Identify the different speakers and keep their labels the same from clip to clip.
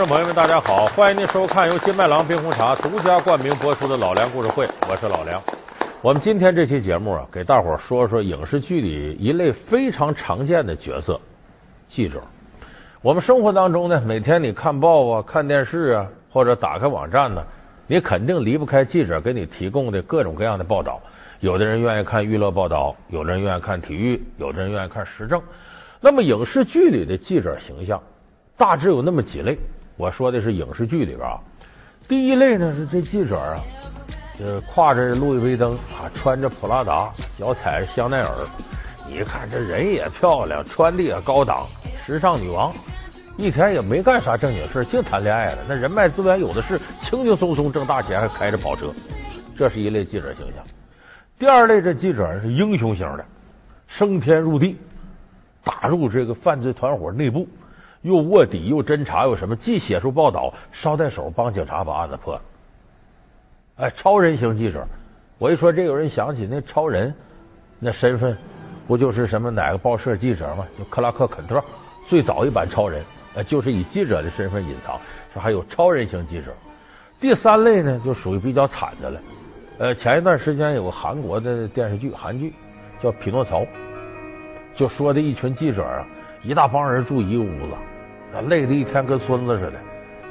Speaker 1: 观众朋友们，大家好！欢迎您收看由金麦郎冰红茶独家冠名播出的《老梁故事会》，我是老梁。我们今天这期节目啊，给大伙说说影视剧里一类非常常见的角色——记者。我们生活当中呢，每天你看报啊、看电视啊，或者打开网站呢，你肯定离不开记者给你提供的各种各样的报道。有的人愿意看娱乐报道，有的人愿意看体育，有的人愿意看时政。那么影视剧里的记者形象大致有那么几类。我说的是影视剧里边啊，第一类呢是这记者啊，呃，挎着路易威登啊，穿着普拉达，脚踩香奈儿，你看这人也漂亮，穿的也高档，时尚女王，一天也没干啥正经事净谈恋爱了。那人脉资源有的是，轻轻松松挣大钱，还开着跑车。这是一类记者形象。第二类这记者是英雄型的，升天入地，打入这个犯罪团伙内部。又卧底又侦查又什么？既写出报道，捎带手帮警察把案子破了。哎，超人型记者，我一说这，有人想起那超人，那身份不就是什么哪个报社记者吗？就克拉克肯特，最早一版超人，呃，就是以记者的身份隐藏。说还有超人型记者。第三类呢，就属于比较惨的了。呃，前一段时间有个韩国的电视剧，韩剧叫《匹诺曹》，就说的一群记者啊，一大帮人住一个屋子。累的一天跟孙子似的，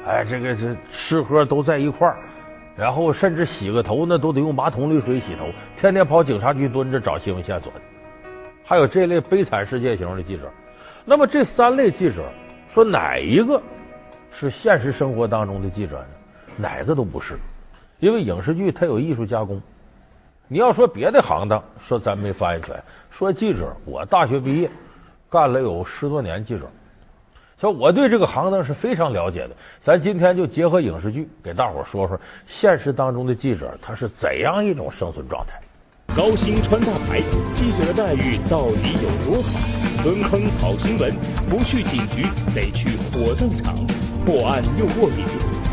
Speaker 1: 哎，这个是吃喝都在一块儿，然后甚至洗个头那都得用马桶里水洗头，天天跑警察局蹲着找新闻线索。还有这类悲惨世界型的记者。那么这三类记者，说哪一个是现实生活当中的记者呢？哪个都不是，因为影视剧它有艺术加工。你要说别的行当，说咱没发言权。说记者，我大学毕业干了有十多年记者。说我对这个行当是非常了解的，咱今天就结合影视剧给大伙说说现实当中的记者他是怎样一种生存状态。
Speaker 2: 高薪穿大牌，记者的待遇到底有多好？蹲坑跑新闻，不去警局得去火葬场，破案又卧底，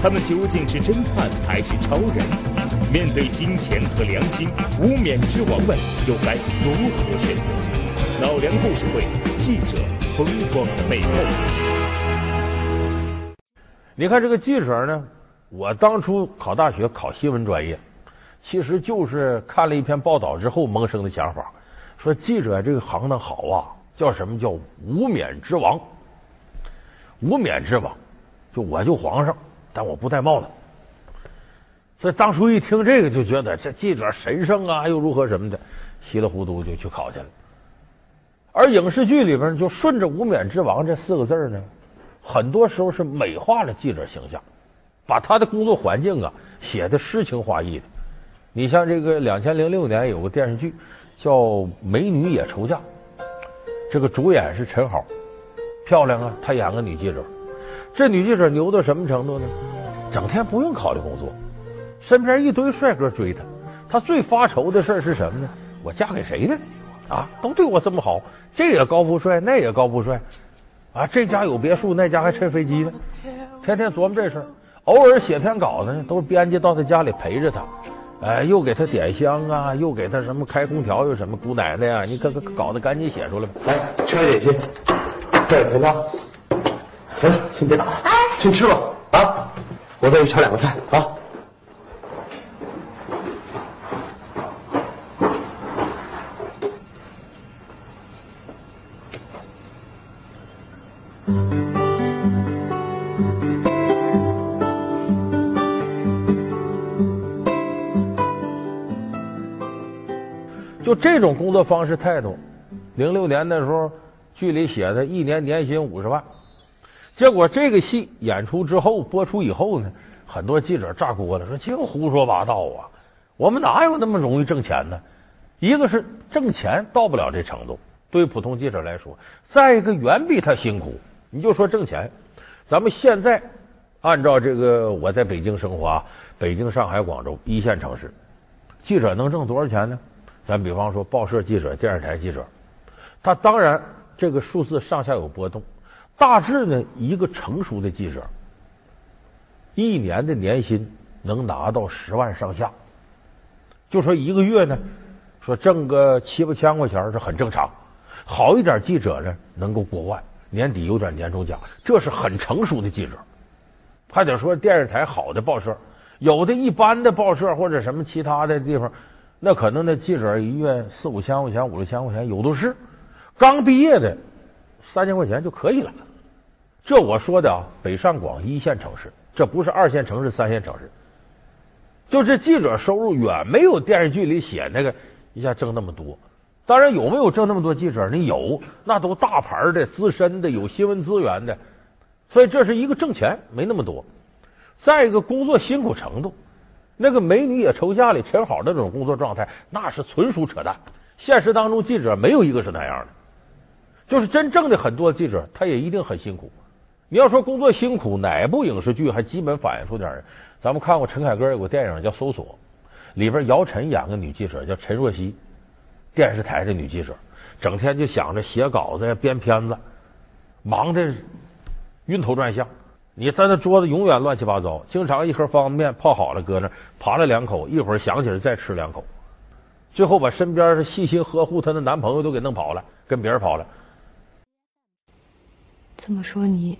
Speaker 2: 他们究竟是侦探还是超人？面对金钱和良心，无冕之王们又该如何选择？老梁故事会，记者风光的背后。
Speaker 1: 你看这个记者呢，我当初考大学考新闻专业，其实就是看了一篇报道之后萌生的想法，说记者这个行当好啊，叫什么叫无冕之王？无冕之王，就我就皇上，但我不戴帽子。所以当初一听这个，就觉得这记者神圣啊，又如何什么的，稀里糊涂就去考去了。而影视剧里边就顺着“无冕之王”这四个字呢。很多时候是美化了记者形象，把他的工作环境啊写的诗情画意的。你像这个两千零六年有个电视剧叫《美女也愁嫁》，这个主演是陈好，漂亮啊，她演个女记者。这女记者牛到什么程度呢？整天不用考虑工作，身边一堆帅哥追她。她最发愁的事是什么呢？我嫁给谁呢？啊，都对我这么好，这也高富帅，那也高富帅。啊，这家有别墅，那家还拆飞机呢，天天琢磨这事儿。偶尔写篇稿子呢，都是编辑到他家里陪着他，哎，又给他点香啊，又给他什么开空调，又什么姑奶奶呀，你可可稿子赶紧写出来吧。
Speaker 3: 来，吃点心，这有甜汤。行了，先别打了，先吃吧啊！我再去炒两个菜啊。
Speaker 1: 这种工作方式态度，零六年的时候，剧里写的一年年薪五十万，结果这个戏演出之后播出以后呢，很多记者炸锅了，说净胡说八道啊！我们哪有那么容易挣钱呢？一个是挣钱到不了这程度，对普通记者来说；再一个远比他辛苦。你就说挣钱，咱们现在按照这个我在北京生活，北京、上海、广州一线城市，记者能挣多少钱呢？咱比方说，报社记者、电视台记者，他当然这个数字上下有波动。大致呢，一个成熟的记者，一年的年薪能拿到十万上下。就说一个月呢，说挣个七八千块钱是很正常。好一点记者呢，能够过万，年底有点年终奖，这是很成熟的记者。还得说电视台好的报社，有的一般的报社或者什么其他的地方，那可能那记者一月四五千块钱、五六千块钱有的是。刚毕业的三千块钱就可以了。这我说的啊，北上广一线城市，这不是二线城市、三线城市。就这记者收入远没有电视剧里写那个一下挣那么多。当然有没有挣那么多记者？你有，那都大牌的、资深的、有新闻资源的。所以这是一个挣钱没那么多。再一个工作辛苦程度，那个美女也抽家里陈好那种工作状态，那是纯属扯淡。现实当中记者没有一个是那样的。就是真正的很多记者，他也一定很辛苦。你要说工作辛苦，哪部影视剧还基本反映出点？咱们看过陈凯歌有个电影叫《搜索》，里边姚晨演个女记者叫陈若曦，电视台的女记者，整天就想着写稿子、编片子，忙的晕头转向。你在那桌子永远乱七八糟，经常一盒方便面泡好了搁那，扒了两口，一会儿想起来再吃两口，最后把身边细心呵护她的男朋友都给弄跑了，跟别人跑了。
Speaker 4: 这么说你？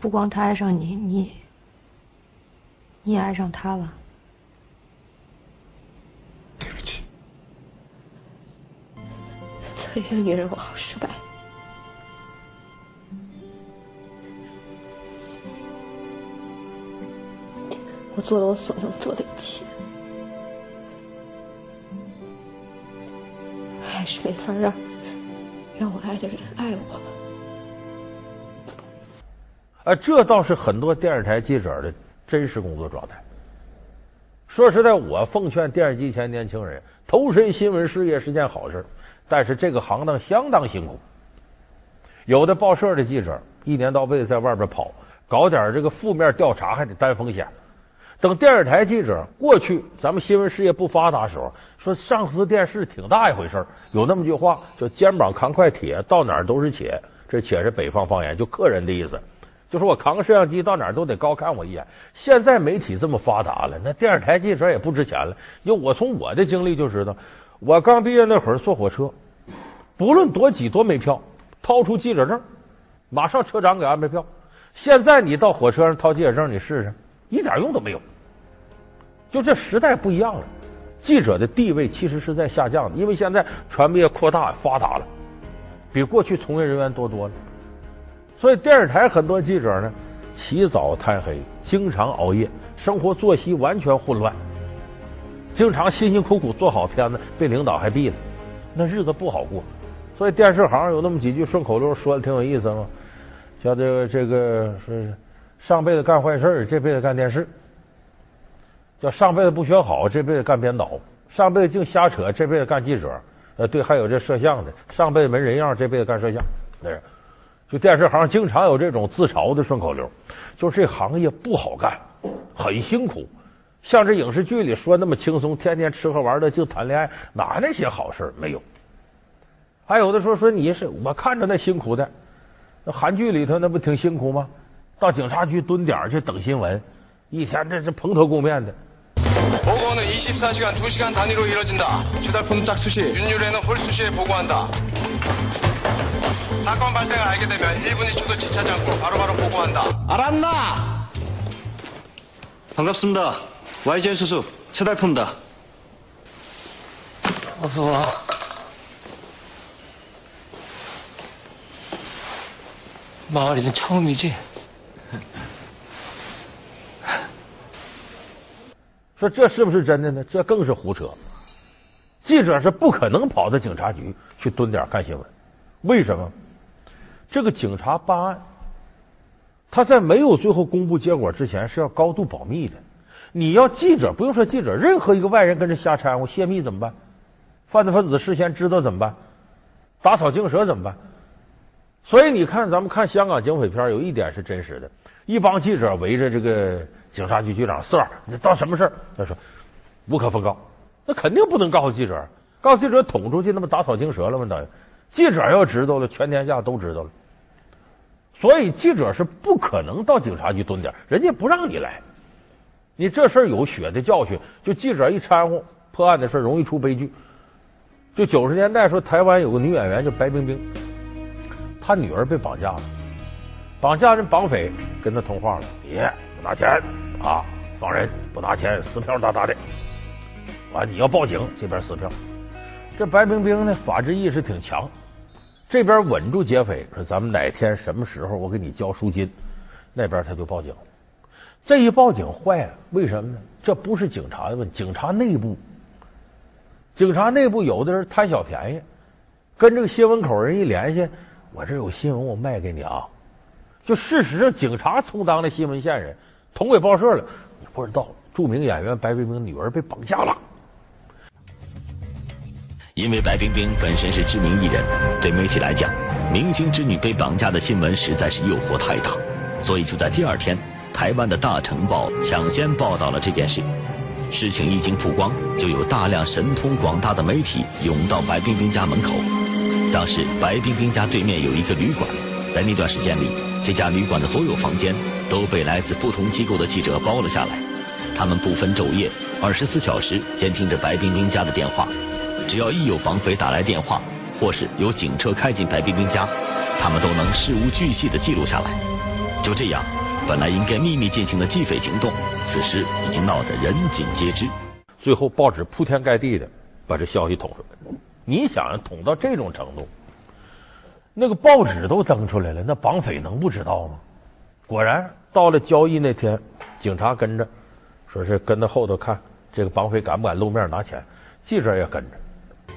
Speaker 4: 不光他爱上你，你你也爱上他了。
Speaker 5: 对不起，做一个女人我好失败。做了我所能做的一切，还是没法让让我爱的人爱我。
Speaker 1: 啊，这倒是很多电视台记者的真实工作状态。说实在，我奉劝电视机前年轻人，投身新闻事业是件好事，但是这个行当相当辛苦。有的报社的记者一年到位在外边跑，搞点这个负面调查还得担风险。等电视台记者过去，咱们新闻事业不发达时候，说上司电视挺大一回事有那么句话叫“肩膀扛块铁，到哪儿都是且”，这“且”是北方方言，就客人的意思。就说我扛个摄像机到哪儿都得高看我一眼。现在媒体这么发达了，那电视台记者也不值钱了。因为我从我的经历就知道，我刚毕业那会儿坐火车，不论多挤多没票，掏出记者证，马上车长给安排票。现在你到火车上掏记者证，你试试，一点用都没有。就这时代不一样了，记者的地位其实是在下降的，因为现在传媒扩大发达了，比过去从业人员多多了。所以电视台很多记者呢，起早贪黑，经常熬夜，生活作息完全混乱，经常辛辛苦苦做好片子被领导还毙了，那日子不好过。所以电视行有那么几句顺口溜，说的挺有意思嘛，叫这个这个是上辈子干坏事，这辈子干电视；叫上辈子不学好，这辈子干编导；上辈子净瞎扯，这辈子干记者。呃，对，还有这摄像的，上辈子没人样，这辈子干摄像。对。就电视行经常有这种自嘲的顺口溜，就是这行业不好干，很辛苦。像这影视剧里说那么轻松，天天吃喝玩乐就谈恋爱，哪那些好事没有？还有的说说你是我看着那辛苦的，那韩剧里头那不挺辛苦吗？到警察局蹲点去等新闻，一天这是蓬头垢面的。 보고는 24시간 2시간 단위로 이뤄진다. 최달품 짝수시, 윤유래는 홀수시에 보고한다. 사건 발생을 알게 되면 1분 2초도 지체하지 않고 바로바로 보고한다. 알았나?
Speaker 6: 반갑습니다. YGN 수수 최달품다.
Speaker 3: 어서 와. 마을이는 처음이지?
Speaker 1: 说这是不是真的呢？这更是胡扯。记者是不可能跑到警察局去蹲点看新闻，为什么？这个警察办案，他在没有最后公布结果之前是要高度保密的。你要记者，不用说记者，任何一个外人跟着瞎掺和泄密怎么办？犯罪分子事先知道怎么办？打草惊蛇怎么办？所以你看，咱们看香港警匪片，有一点是真实的：一帮记者围着这个警察局局长四儿，你到什么事儿？他说无可奉告，那肯定不能告诉记者，告诉记者捅出去，那不打草惊蛇了吗？等于。记者要知道了，全天下都知道了。所以记者是不可能到警察局蹲点，人家不让你来。你这事儿有血的教训，就记者一掺和破案的事容易出悲剧。就九十年代说台湾有个女演员叫白冰冰，他女儿被绑架了，绑架人绑匪跟他通话了，你不拿钱啊，放人不拿钱，撕票大大的。完，你要报警，这边撕票。这白冰冰呢，法治意识挺强，这边稳住劫匪，说咱们哪天什么时候我给你交赎金，那边他就报警。这一报警坏了，为什么呢？这不是警察的问题，警察内部，警察内部有的人贪小便宜，跟这个新闻口人一联系，我这有新闻，我卖给你啊。就事实上，警察充当了新闻线人，捅鬼报社了。你不知道，著名演员白冰冰女儿被绑架了。
Speaker 7: 因为白冰冰本身是知名艺人，对媒体来讲，明星之女被绑架的新闻实在是诱惑太大，所以就在第二天，台湾的大成报抢先报道了这件事。事情一经曝光，就有大量神通广大的媒体涌到白冰冰家门口。当时白冰冰家对面有一个旅馆，在那段时间里，这家旅馆的所有房间都被来自不同机构的记者包了下来，他们不分昼夜，二十四小时监听着白冰冰家的电话。只要一有绑匪打来电话，或是有警车开进白冰冰家，他们都能事无巨细的记录下来。就这样，本来应该秘密进行的缉匪行动，此时已经闹得人尽皆知。
Speaker 1: 最后，报纸铺天盖地的把这消息捅出来。你想捅到这种程度，那个报纸都登出来了，那绑匪能不知道吗？果然，到了交易那天，警察跟着，说是跟到后头看这个绑匪敢不敢露面拿钱，记者也跟着。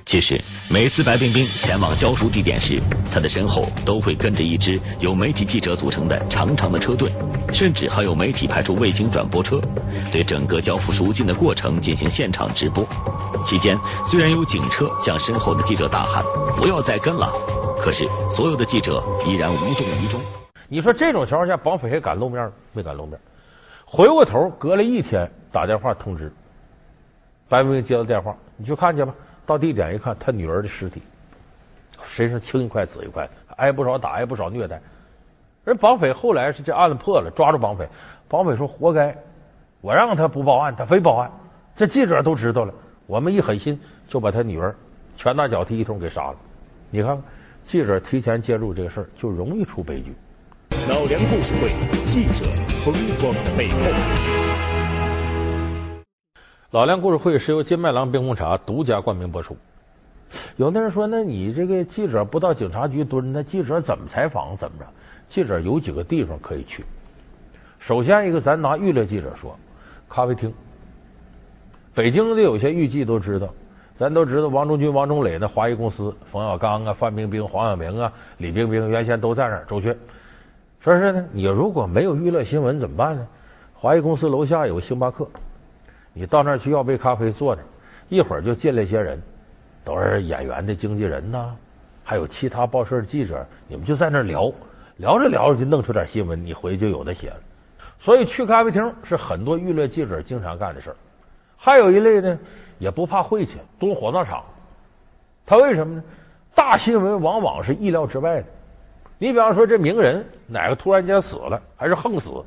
Speaker 7: 其实，每次白冰冰前往交赎地点时，她的身后都会跟着一支由媒体记者组成的长长的车队，甚至还有媒体派出卫星转播车，对整个交付赎金的过程进行现场直播。期间，虽然有警车向身后的记者大喊“不要再跟了”，可是所有的记者依然无动于衷。
Speaker 1: 你说这种情况下，绑匪还敢露面没敢露面。回过头，隔了一天打电话通知，白冰冰接到电话，你去看去吧。到地点一看，他女儿的尸体，身上青一块紫一块，挨不少打，挨不少虐待。人绑匪后来是这案子破了，抓住绑匪，绑匪说活该，我让他不报案，他非报案。这记者都知道了，我们一狠心就把他女儿拳打脚踢一通给杀了。你看，记者提前介入这个事儿，就容易出悲剧。
Speaker 2: 老梁故事会，记者风光的背后。
Speaker 1: 老梁故事会是由金麦郎冰红茶独家冠名播出。有的人说，那你这个记者不到警察局蹲，那记者怎么采访？怎么着？记者有几个地方可以去。首先一个，咱拿娱乐记者说，咖啡厅。北京的有些娱记都知道，咱都知道王中军、王中磊的华谊公司，冯小刚啊、范冰冰、黄晓明啊、李冰冰原先都在那。周迅。说是呢，你如果没有娱乐新闻怎么办呢？华谊公司楼下有星巴克。你到那儿去要杯咖啡，坐着，一会儿就进来一些人，都是演员的经纪人呐，还有其他报社的记者，你们就在那儿聊，聊着聊着就弄出点新闻，你回去就有的写了。所以去咖啡厅是很多娱乐记者经常干的事儿。还有一类呢，也不怕晦气，蹲火葬场。他为什么呢？大新闻往往是意料之外的。你比方说，这名人哪个突然间死了，还是横死？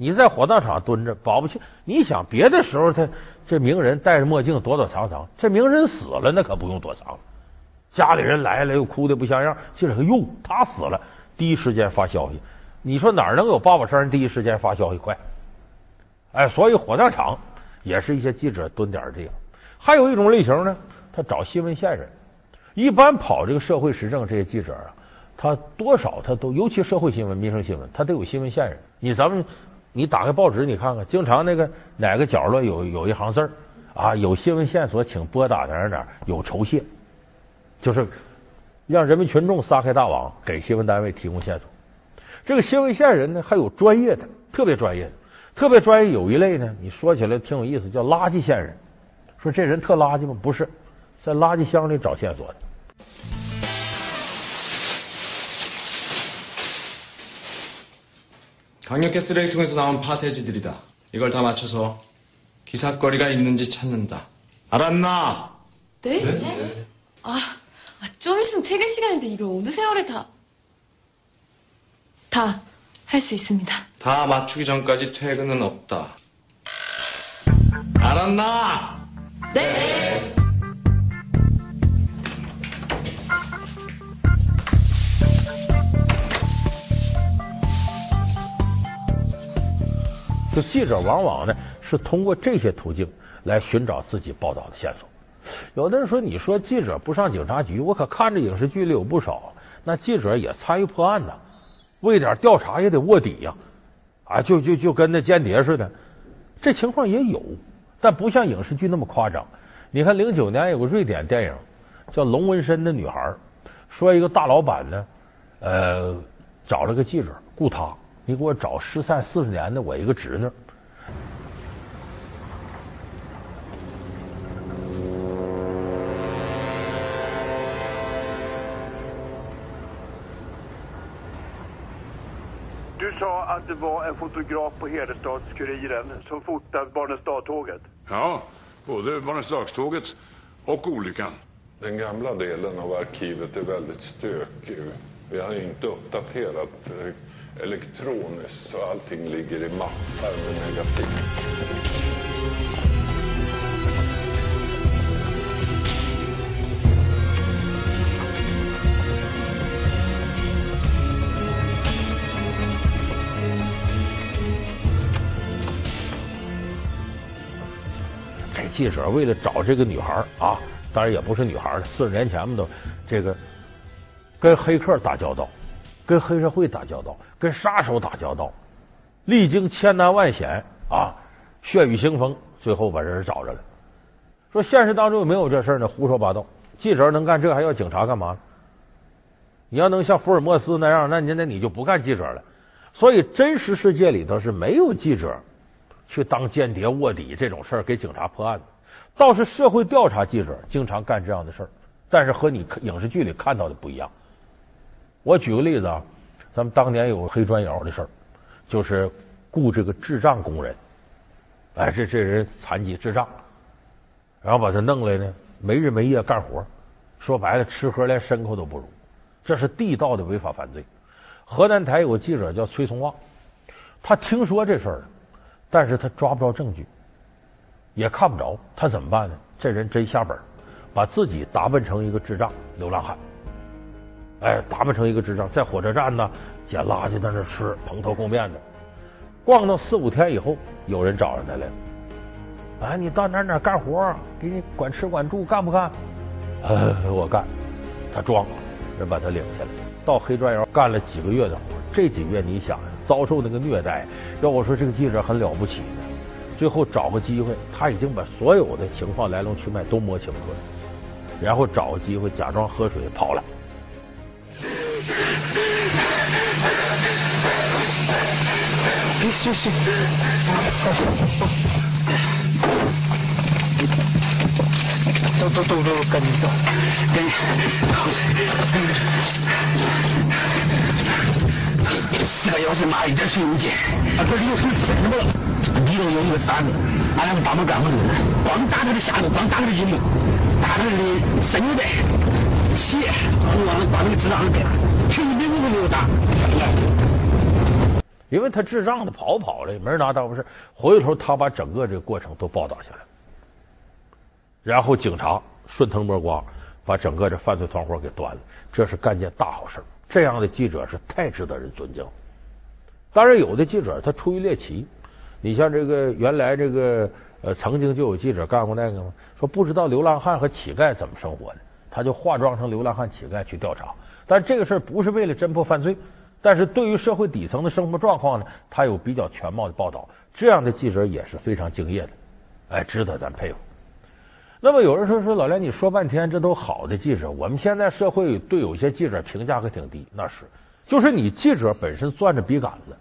Speaker 1: 你在火葬场蹲着，保不齐你想别的时候，他这名人戴着墨镜躲躲藏藏，这名人死了，那可不用躲藏了。家里人来了又哭的不像样，接着哟，他死了，第一时间发消息。你说哪能有八宝山第一时间发消息快？哎，所以火葬场也是一些记者蹲点的地方。还有一种类型呢，他找新闻线人，一般跑这个社会时政这些记者啊，他多少他都，尤其社会新闻、民生新闻，他得有新闻线人。你咱们。你打开报纸，你看看，经常那个哪个角落有有一行字儿啊，有新闻线索，请拨打哪儿哪儿，有酬谢，就是让人民群众撒开大网，给新闻单位提供线索。这个新闻线人呢，还有专业的，特别专业的，特别专业。有一类呢，你说起来挺有意思，叫垃圾线人。说这人特垃圾吗？不是，在垃圾箱里找线索的。
Speaker 6: 강력계 쓰레기통에서 나온 파쇄지들이다. 이걸 다 맞춰서 기사거리가 있는지 찾는다. 알았나?
Speaker 5: 네? 네? 아, 아, 좀 있으면 퇴근 시간인데 이걸 어느 세월에 다... 다 할 수 있습니다.
Speaker 6: 다 맞추기 전까지 퇴근은 없다. 알았나?
Speaker 5: 네.
Speaker 1: 就记者往往呢是通过这些途径来寻找自己报道的线索。有的人说：“你说记者不上警察局，我可看着影视剧里有不少，那记者也参与破案呢，为点调查也得卧底呀，啊，就就就跟那间谍似的。这情况也有，但不像影视剧那么夸张。你看，零九年有个瑞典电影叫《龙纹身的女孩》，说一个大老板呢，呃，找了个记者雇他，你给我找失散四十年的我一个侄女。”
Speaker 8: att det var en fotograf på Hederstads-Kuriren som fotade Barnens dagtåget.
Speaker 9: Ja, både Barnens dagtåget och olyckan.
Speaker 10: Den gamla delen av arkivet är väldigt stökig. Vi har inte uppdaterat elektroniskt så allting ligger i mappar med negativ.
Speaker 1: “这记者为了找这个女孩啊，当然也不是女孩了，四十年前嘛都这个跟黑客打交道，跟黑社会打交道，跟杀手打交道，历经千难万险啊，血雨腥风，最后把人找着了。说现实当中有没有这事呢？胡说八道！记者能干这还要警察干嘛？你要能像福尔摩斯那样，那你那你就不干记者了。所以真实世界里头是没有记者去当间谍卧底这种事儿给警察破案的，倒是社会调查记者经常干这样的事儿，但是和你影视剧里看到的不一样。我举个例子啊，咱们当年有个黑砖窑的事儿，就是雇这个智障工人，哎，这这人残疾智障，然后把他弄来呢，没日没夜干活，说白了吃喝连牲口都不如，这是地道的违法犯罪。河南台有个记者叫崔松旺，他听说这事儿了，但是他抓不着证据，也看不着，他怎么办呢？这人真下本，把自己打扮成一个智障流浪汉。哎，打扮成一个智障，在火车站呢捡垃圾，在那吃，蓬头垢面的。逛到四五天以后，有人找上他来了。哎，你到哪哪干活？给你管吃管住，干不干？呃，我干。他装，人把他领下来，到黑砖窑干了几个月的活。这几个月你想，遭受那个虐待，要我说这个记者很了不起呢。最后找个机会，他已经把所有的情况来龙去脉都摸清楚了，然后找个机会假装喝水跑了。
Speaker 11: 是是，走走走走，赶紧走，跟，四个钥匙拿一点水没见，啊，这里有水什么了？里头有一个傻子，俺俩是大门干部的，光打他的下路，光打他的引流，打他的生牛带、鞋，我忘了把那个智障给他，全一点都没有打。
Speaker 1: 因为他智障的跑跑了，也没人拿当回事。回头他把整个这个过程都报道下来，然后警察顺藤摸瓜把整个这犯罪团伙给端了，这是干件大好事。这样的记者是太值得人尊敬。当然，有的记者他出于猎奇，你像这个原来这个呃，曾经就有记者干过那个吗？说不知道流浪汉和乞丐怎么生活的，他就化妆成流浪汉、乞丐去调查。但这个事儿不是为了侦破犯罪。但是对于社会底层的生活状况呢，他有比较全貌的报道，这样的记者也是非常敬业的，哎，值得咱佩服。那么有人说说老梁，你说半天这都好的记者，我们现在社会对有些记者评价可挺低，那是，就是你记者本身攥着笔杆子，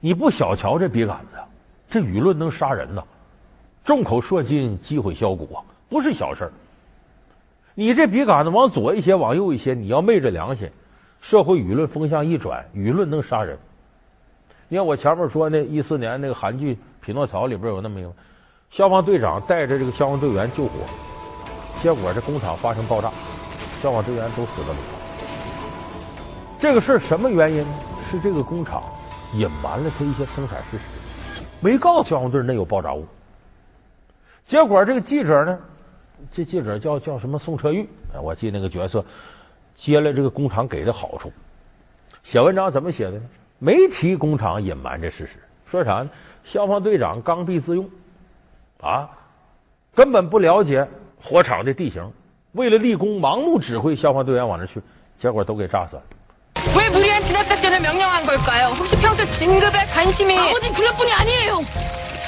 Speaker 1: 你不小瞧这笔杆子，这舆论能杀人呐，众口铄金，击毁销骨啊，不是小事。你这笔杆子往左一些，往右一些，你要昧着良心。社会舆论风向一转，舆论能杀人。你看我前面说那一四年那个韩剧《匹诺曹》里边有那么一个消防队长带着这个消防队员救火，结果这工厂发生爆炸，消防队员都死了。这个事什么原因呢？是这个工厂隐瞒了他一些生产事实，没告诉消防队那有爆炸物。结果这个记者呢，这记者叫叫什么宋车玉，我记那个角色。接了这个工厂给的好处，写文章怎么写的呢？没提工厂隐瞒这事实， 说啥呢？消防队长刚愎自用啊，根本不了解火场的地形，为了立功盲目指挥消防队员往那去，结果都给炸死了。
Speaker 12: 왜 무리한 진압작전을 명령한 걸까요? 혹시 평소 진급에 관심이
Speaker 13: 아버지 그럴 뿐이 아니에요.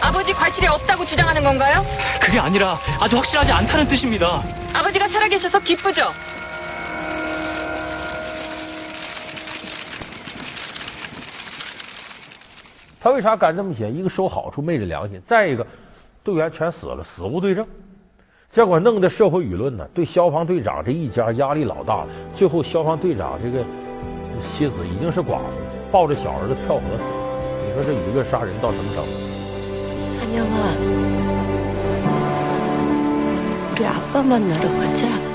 Speaker 12: 아버지 과실이 없다고 주장하는 건가요?
Speaker 13: 그게 아니라 아주 확실하지 않다는 뜻입니다.
Speaker 12: 아버지가 살아계셔서 기쁘죠?
Speaker 1: 他为啥敢这么写？一个收好处昧着良心，再一个队员全死了，死无对证。结果弄得社会舆论呢，对消防队长这一家压力老大了。最后，消防队长这个妻子已经是寡妇，抱着小儿子跳河死了。你说这舆论杀人到什么程度？
Speaker 12: 韩娘啊，俩爸爸哪都不见。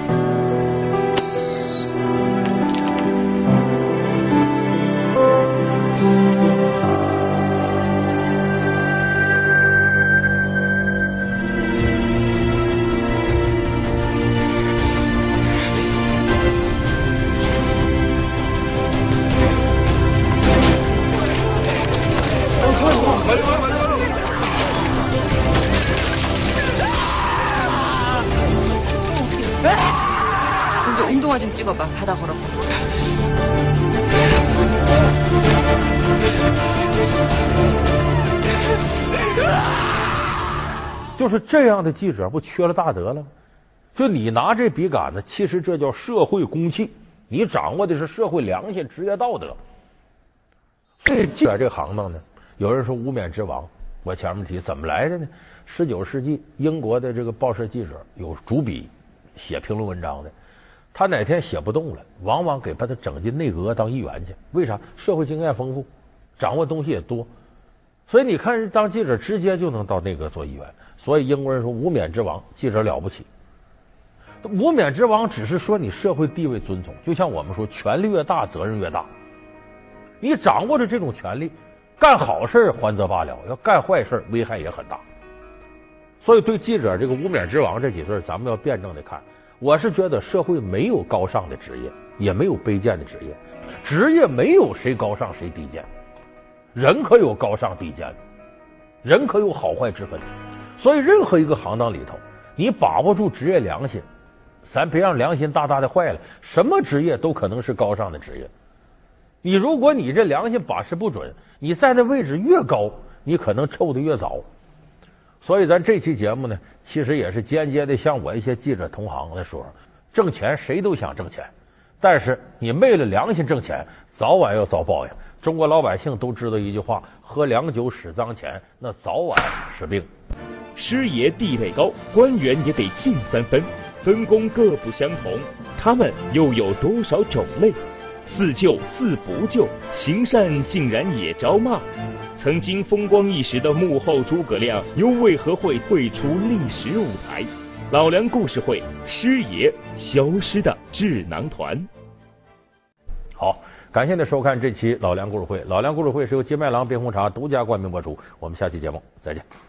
Speaker 1: 就是这样的记者不缺了大德了吗？就你拿这笔杆子，其实这叫社会公器，你掌握的是社会良心、职业道德。这记者这行当呢，有人说无冕之王，我前面提怎么来的呢？十九世纪英国的这个报社记者有主笔写评论文章的，他哪天写不动了，往往给把他整进内阁当议员去。为啥？社会经验丰富，掌握东西也多。所以你看，人当记者直接就能到内阁做议员。所以英国人说无冕之王，记者了不起。无冕之王只是说你社会地位尊崇，就像我们说，权力越大，责任越大。你掌握着这种权利，干好事还则罢了，要干坏事危害也很大。所以对记者这个无冕之王这几字，咱们要辩证的看。我是觉得社会没有高尚的职业，也没有卑贱的职业，职业没有谁高尚谁低贱，人可有高尚低贱，人可有好坏之分。所以，任何一个行当里头，你把握住职业良心，咱别让良心大大的坏了。什么职业都可能是高尚的职业。你如果你这良心把持不准，你在那位置越高，你可能臭的越早。所以，咱这期节目呢，其实也是间接的向我一些记者同行来说：挣钱谁都想挣钱，但是你昧了良心挣钱，早晚要遭报应。中国老百姓都知道一句话：喝凉酒使脏钱，那早晚是病。
Speaker 2: 师爷地位高，官员也得敬三分，分工各不相同，他们又有多少种类？似救似不救，行善竟然也招骂。曾经风光一时的幕后诸葛亮，又为何会退出历史舞台？老梁故事会，师爷消失的智囊团。
Speaker 1: 好，感谢您收看这期老梁故事会。老梁故事会是由金麦郎冰红茶独家冠名播出。我们下期节目再见。